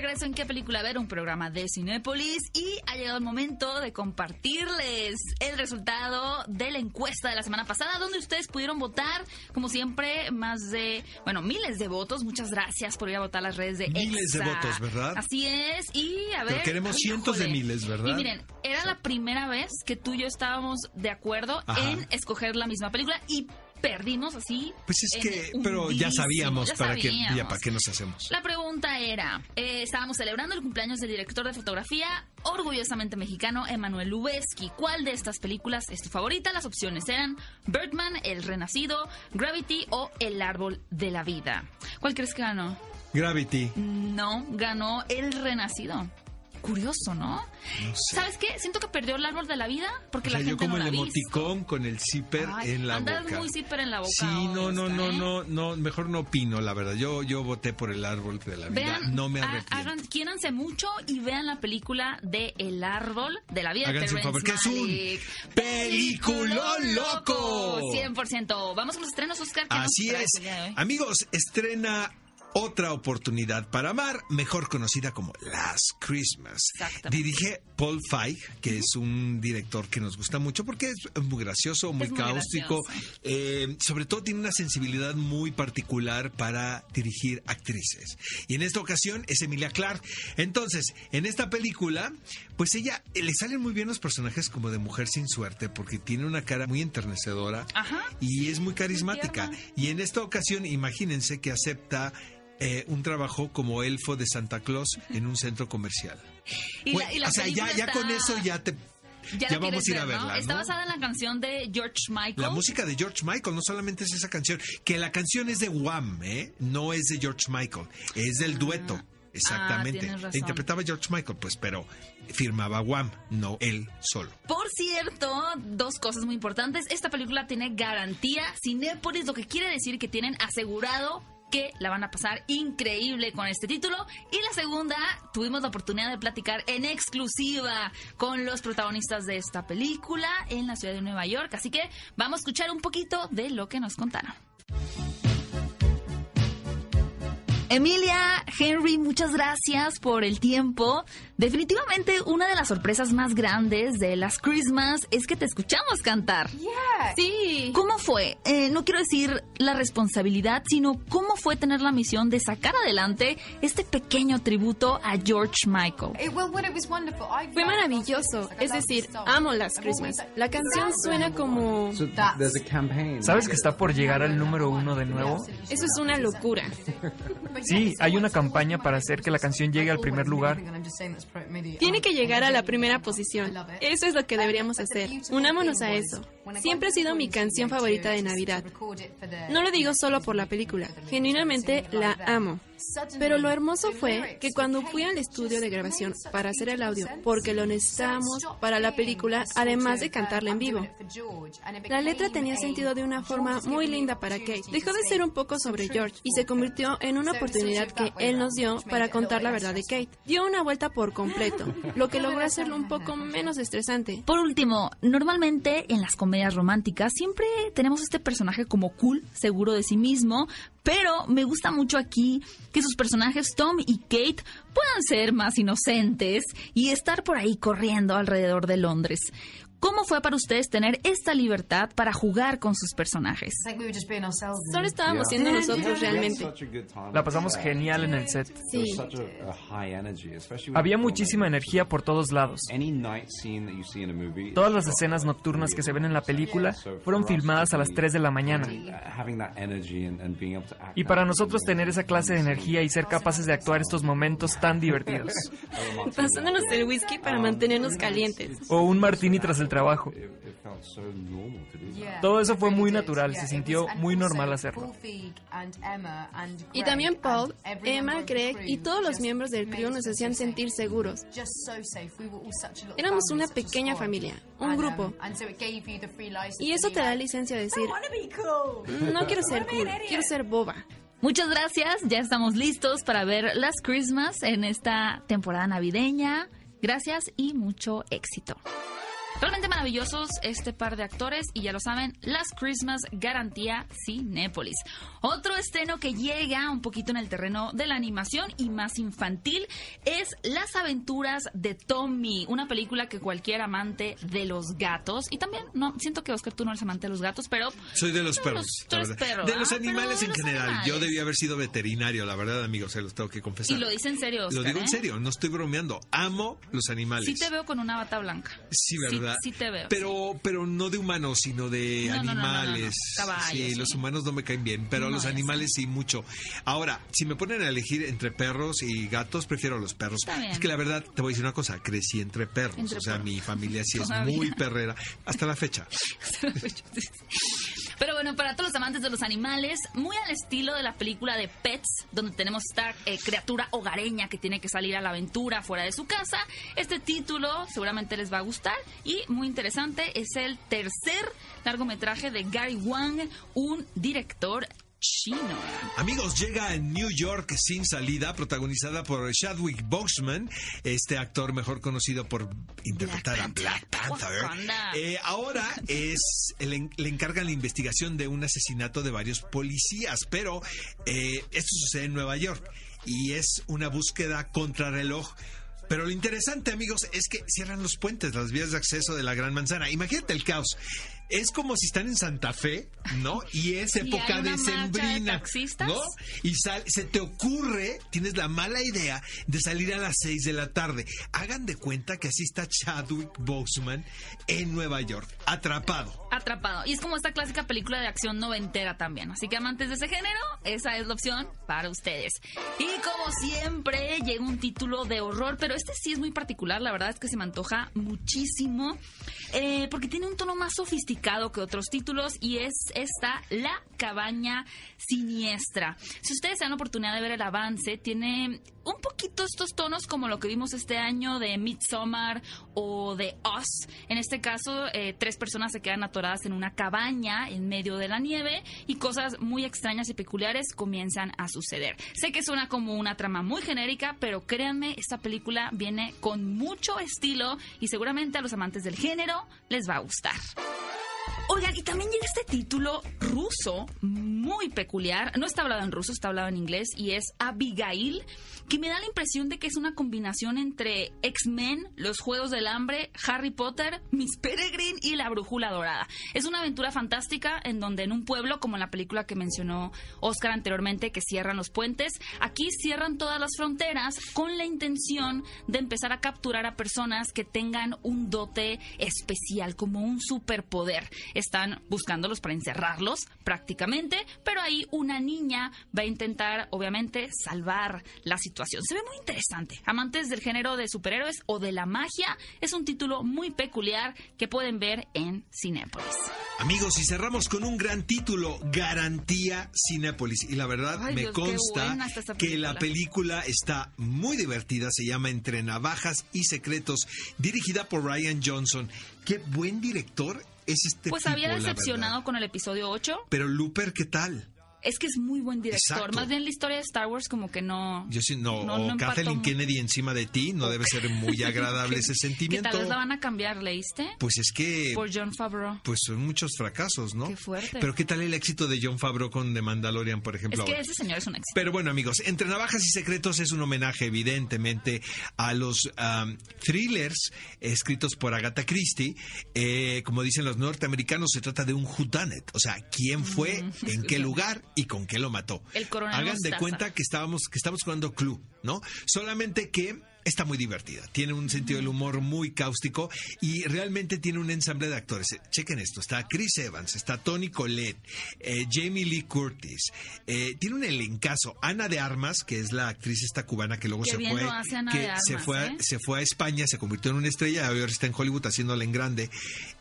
Regreso en qué película ver, un programa de Cinépolis y ha llegado el momento de compartirles el resultado de la encuesta de la semana pasada donde ustedes pudieron votar, como siempre, más de, bueno, miles de votos. Muchas gracias por ir a votar a las redes de Miles de votos, ¿verdad? Así es, y a ver... Pero queremos cientos de miles, ¿verdad? Y miren, era la primera vez que tú y yo estábamos de acuerdo Ajá. en escoger la misma película y perdimos así. Pues es que, pero ya sabíamos ya para ya para qué nos hacemos. La pregunta era, eh, estábamos celebrando el cumpleaños del director de fotografía orgullosamente mexicano Emanuel Lubezki. ¿Cuál de estas películas es tu favorita? Las opciones eran Birdman, El Renacido, Gravity o El Árbol de la Vida. ¿Cuál crees que ganó? Gravity. No, ganó El Renacido. Curioso, ¿no? No sé. ¿Sabes qué? Siento que perdió el árbol de la vida porque O sea, la yo gente como no el emoticón con el zipper Ay, en la andas boca. muy zipper en la boca Sí, no, no, no, ¿eh? no, no, mejor no opino, la verdad. Yo, yo voté por el árbol de la vida. Vean, no me arrepiento. hagan, quiéranse mucho y vean la película de El Árbol de la Vida Háganse un favor, que es un peliculón loco. 100%. Vamos con los estrenos, Oscar. ¿qué nos Así es. Amigos, estrena otra oportunidad para amar, mejor conocida como Last Christmas. Dirige Paul Feig, que es un director que nos gusta mucho porque es muy gracioso, muy Es cáustico. Eh, sobre todo tiene una sensibilidad muy particular para dirigir actrices. Y en esta ocasión es Emilia Clarke. Entonces, en esta película, pues ella eh, le salen muy bien los personajes como de mujer sin suerte porque tiene una cara muy enternecedora Ajá. y es muy carismática. y en esta ocasión, imagínense que acepta eh, un trabajo como elfo de Santa Claus en un centro comercial. Y Bueno, la- y la o sea, ya, película ya está- con eso ya te... Ya, vamos a ir a verla, Está ¿no? basada en la canción de George Michael. La música de George Michael, no solamente es esa canción, que la canción es de Wham, ¿eh? No es de George Michael, es del dueto. Exactamente. Ah, razón. La interpretaba George Michael, pues, pero firmaba Wham, no él solo. Por cierto, dos cosas muy importantes. Esta película tiene garantía Cinépolis, lo que quiere decir que tienen asegurado que la van a pasar increíble con este título. Y la segunda, tuvimos la oportunidad de platicar en exclusiva con los protagonistas de esta película en la ciudad de Nueva York. Así que vamos a escuchar un poquito de lo que nos contaron. Emilia, Henry, muchas gracias por el tiempo. Definitivamente una de las sorpresas más grandes de las Christmas es que te escuchamos cantar. Sí. ¿Cómo fue? Eh, no quiero decir la responsabilidad, sino cómo fue tener la misión de sacar adelante este pequeño tributo a George Michael. Fue maravilloso. Es decir, amo Last Christmas. La canción suena como... ¿Sabes que está por llegar al número uno de nuevo? Eso es una locura. Sí, hay una campaña para hacer que la canción llegue al primer lugar. Tiene que llegar a la primera posición. Eso es lo que deberíamos hacer. Unámonos a eso. Siempre ha sido mi canción favorita de Navidad. No lo digo solo por la película. Genuinamente la amo. Pero lo hermoso fue que cuando fui al estudio de grabación para hacer el audio, porque lo necesitábamos para la película, además de cantarla en vivo, la letra tenía sentido de una forma muy linda para Kate. Dejó de ser un poco sobre George y se convirtió en una oportunidad que él nos dio para contar la verdad de Kate. Dio una vuelta por completo, lo que logró hacerlo un poco menos estresante. Por último, normalmente en las comedias románticas siempre tenemos este personaje como cool, seguro de sí mismo, pero me gusta mucho aquí que sus personajes Tom y Kate puedan ser más inocentes y estar por ahí corriendo alrededor de Londres. ¿Cómo fue para ustedes tener esta libertad para jugar con sus personajes? Solo estábamos siendo nosotros realmente. La pasamos genial en el set. Sí. Había muchísima energía por todos lados. Todas las escenas nocturnas que se ven en la película fueron filmadas a las 3 de la mañana. Y para nosotros tener esa clase de energía y ser capaces de actuar estos momentos tan divertidos. Pasándonos el whisky para mantenernos calientes. O un martini tras el trabajo. Todo eso fue muy natural, se sintió muy normal hacerlo. Y también Paul, Emma, Greg y todos los miembros del crew nos hacían sentir seguros. Éramos una pequeña familia, un grupo. Y eso te da licencia a decir, no quiero ser cool, quiero ser boba. Muchas gracias, ya estamos listos para ver las Christmas en esta temporada navideña. Gracias y mucho éxito. Realmente maravillosos este par de actores y ya lo saben, Las Christmas garantía Cinépolis. Otro estreno que llega un poquito en el terreno de la animación y más infantil es Las aventuras de Tommy, una película que cualquier amante de los gatos y también no siento que Oscar tú no eres amante de los gatos, pero soy de los perros, tú eres perro, de los ah, animales de en los general. animales. Yo debía haber sido veterinario, la verdad, amigos, se los tengo que confesar. Y lo dice en serio, Lo Oscar, digo en ¿eh? serio, no estoy bromeando. Amo los animales. Sí te veo con una bata blanca. Sí, ¿verdad? Sí, sí te veo. Pero, pero no de humanos, sino de No, no, no, animales. Caballos, sí, sí. los humanos no me caen bien, pero los animales sí mucho. Ahora, si me ponen a elegir entre perros y gatos, prefiero a los perros. Es que la verdad, te voy a decir una cosa, crecí entre perros. Entre o sea, perros. mi familia sí es Todavía. muy perrera, hasta la fecha. Pero bueno, para todos los amantes de los animales, muy al estilo de la película de Pets, donde tenemos esta eh, criatura hogareña que tiene que salir a la aventura fuera de su casa, este título seguramente les va a gustar y muy interesante, es el tercer largometraje de Gary Wang, un director chino. Amigos, llega a New York sin salida, protagonizada por Chadwick Boseman, este actor mejor conocido por interpretar Black a Black Panther. Eh, ahora es le encargan la investigación de un asesinato de varios policías, pero eh, esto sucede en Nueva York y es una búsqueda contrarreloj. Pero lo interesante, amigos, es que cierran los puentes, las vías de acceso de la Gran Manzana. Imagínate el caos. Es como si están en Santa Fe, ¿no? Y es época una de. ¿no? y sal- se te ocurre, tienes la mala idea de salir a las 6 de la tarde. Hagan de cuenta que así está Chadwick Boseman en Nueva York, atrapado. Atrapado. Y es como esta clásica película de acción noventera también. Así que amantes de ese género, esa es la opción para ustedes. Y como siempre, llega un título de horror, pero este sí es muy particular. La verdad es que se me antoja muchísimo. Eh, porque tiene un tono más sofisticado que otros títulos y es esta La Cabaña Siniestra. Si ustedes dan oportunidad de ver el avance, tiene un poquito estos tonos como lo que vimos este año de Midsommar o de Us. En este caso, eh, tres personas se quedan atoradas en una cabaña en medio de la nieve y cosas muy extrañas y peculiares comienzan a suceder. Sé que suena como una trama muy genérica, pero créanme, esta película viene con mucho estilo y seguramente a los amantes del género les va a gustar. Oigan, y también llega este título ruso muy peculiar. No está hablado en ruso, está hablado en inglés y es Abigail, que me da la impresión de que es una combinación entre X-Men, Los Juegos del Hambre, Harry Potter, Miss Peregrine y La Brújula Dorada. Es una aventura fantástica en donde en un pueblo, como en la película que mencionó Oscar anteriormente, que cierran los puentes, aquí cierran todas las fronteras con la intención de empezar a capturar a personas que tengan un dote especial, como un superpoder. Están buscándolos para encerrarlos prácticamente, pero ahí una niña va a intentar, obviamente, salvar la situación. Se ve muy interesante. Amantes del género de superhéroes o de la magia, es un título muy peculiar que pueden ver en Cinépolis. Amigos, y cerramos con un gran título, Garantía Cinépolis. Y la verdad Ay, me Dios, consta que la película está muy divertida, se llama Entre Navajas y Secretos, dirigida por Ryan Johnson. Qué buen director es este Pues tipo, había decepcionado con el episodio 8. Pero Looper, ¿qué tal? Es que es muy buen director. Exacto. Más bien la historia de Star Wars como que no... Yo sí, no, No, o no Kathleen. Kennedy encima de ti, no debe ser muy agradable ese Que sentimiento. tal vez la van a cambiar, ¿leíste? Pues es que Por John Favreau. pues son muchos fracasos, ¿no? Qué fuerte. Pero ¿qué tal el éxito de John Favreau con The Mandalorian, por ejemplo? Es que ahora? ese señor es un éxito. Pero bueno, amigos, Entre Navajas y Secretos es un homenaje, evidentemente, a los um, thrillers escritos por Agatha Christie. Eh, como dicen los norteamericanos, se trata de un whodunit, o sea, quién fue, en qué lugar y con qué lo mató. El Hagan de cuenta que estábamos, que estamos jugando Clue, ¿no? Solamente que está muy divertida, tiene un sentido del humor muy cáustico y realmente tiene un ensamble de actores. Eh, Chequen esto, está Chris Evans, está Tony Collette, eh, Jamie Lee Curtis, eh, tiene un elencazo, Ana de Armas, que es la actriz esta cubana que luego Qué se fue, que se fue, a- ¿eh? se fue a España, se convirtió en una estrella, ahora está en Hollywood haciéndola en grande.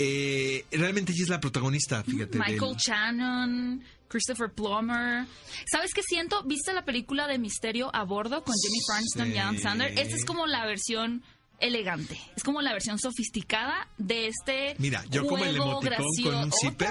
Eh, realmente ella es la protagonista, fíjate. Michael del- Shannon, Christopher Plummer. ¿Sabes qué siento? ¿Viste la película de Misterio a bordo con Jimmy Frankston y Adam. Sandler? Esta es como la versión elegante. Es como la versión sofisticada de este. Mira, yo como el juego emoticón con un zipper.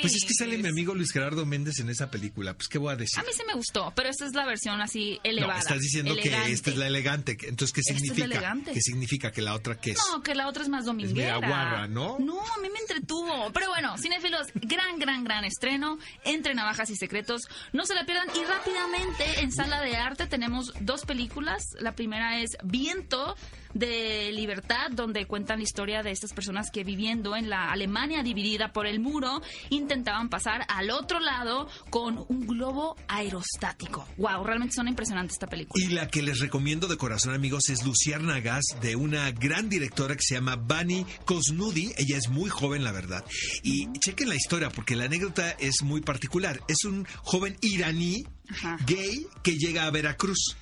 Pues es que sale mi amigo Luis Gerardo Méndez en esa película. Pues, ¿qué voy a decir? A mí sí me gustó, pero esta es la versión así elevada. No, estás diciendo elegante. que esta es la elegante. Entonces, ¿qué es significa? ¿Qué significa que la otra qué es? No, que la otra es más dominguera. media guarra, ¿no? No, a mí me entretuvo. Pero bueno, cinéfilos, gran, gran, gran estreno. Entre Navajas y Secretos. No se la pierdan. Y rápidamente, en Sala de Arte tenemos dos películas. La primera es Viento de Libertad, donde cuentan la historia de estas personas que viviendo en la Alemania dividida por el muro, intentaban pasar al otro lado con un globo aerostático. Wow, realmente son impresionantes esta película. Y la que les recomiendo de corazón, amigos, es Luciana Gas, de una gran directora que se llama Bani Kosnudi. Ella es muy joven, la verdad. Y chequen la historia, porque la anécdota es muy particular. Es un joven iraní Ajá. gay que llega a Veracruz.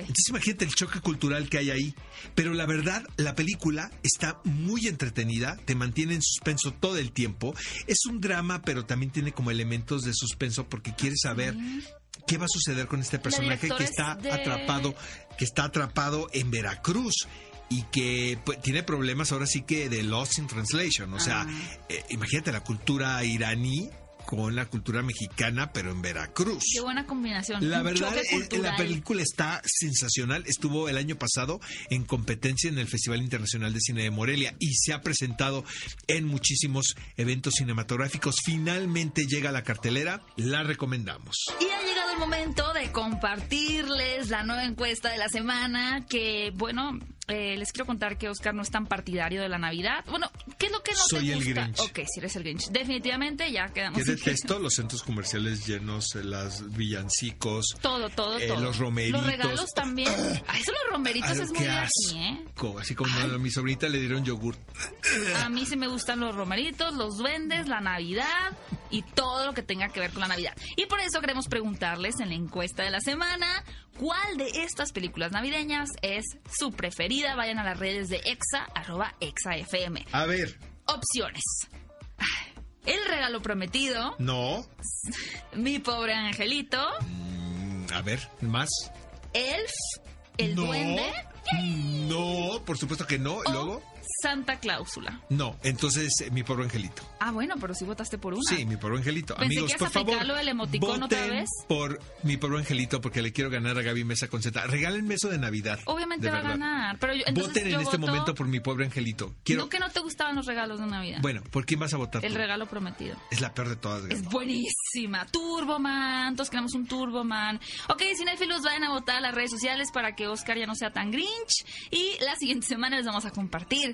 Entonces imagínate el choque cultural que hay ahí. Pero la verdad, la película está muy entretenida, te mantiene en suspenso todo el tiempo. Es un drama, pero también tiene como elementos de suspenso porque quieres saber qué va a suceder con este personaje que es está de- atrapado, que está atrapado en Veracruz. Y que pues, tiene problemas ahora sí que de Lost in Translation. O sea, Ah. eh, imagínate la cultura iraní con la cultura mexicana, pero en Veracruz. Qué buena combinación. La verdad, eh, la película está sensacional. Estuvo el año pasado en competencia en el Festival Internacional de Cine de Morelia y se ha presentado en muchísimos eventos cinematográficos. Finalmente llega a la cartelera, la recomendamos. Y ha llegado el momento de compartirles la nueva encuesta de la semana. Que, bueno, eh, les quiero contar que Oscar no es tan partidario de la Navidad. Bueno, ¿qué es lo que no Soy te el gusta? Grinch. Ok, si eres el Grinch. Definitivamente ya quedamos. Que detesto los centros comerciales llenos, eh, las villancicos. Todo, todo, eh, todo. los romeritos. Los regalos también. Ah, eso los romeritos Ay, es muy aquí, ¿eh? Así como a mi sobrinita le dieron yogur. A mí sí me gustan los romeritos, los duendes, la Navidad y todo lo que tenga que ver con la Navidad. Y por eso queremos preguntarles en la encuesta de la semana, ¿cuál de estas películas navideñas es su preferida? Vayan a las redes de EXA, arroba EXAFM. A ver, Opciones. El regalo prometido, no. Mi pobre angelito, Mm, A ver, más. Elf, El no. duende No, por supuesto que no. o Luego. Santa Cláusula. No, entonces eh, mi pobre angelito. Ah, bueno, pero si votaste por una. Sí, mi pobre angelito. Pensé Amigos, que por favor, del emoticón otra vez. por mi pobre angelito porque le quiero ganar a Gaby Mesa con Z. Regálenme eso de Navidad. Obviamente va a ganar. Pero yo, entonces Voten en este momento por mi pobre angelito. Quiero. No que no te gustaban los regalos de Navidad. Bueno, ¿por quién vas a votar? El tú? regalo prometido. Es la peor de todas. Gaby. Es buenísima. Turboman. Todos queremos un Turboman. Ok, cinéfilos, vayan a votar a las redes sociales para que Oscar ya no sea tan grinch. Y la siguiente semana les vamos a compartir,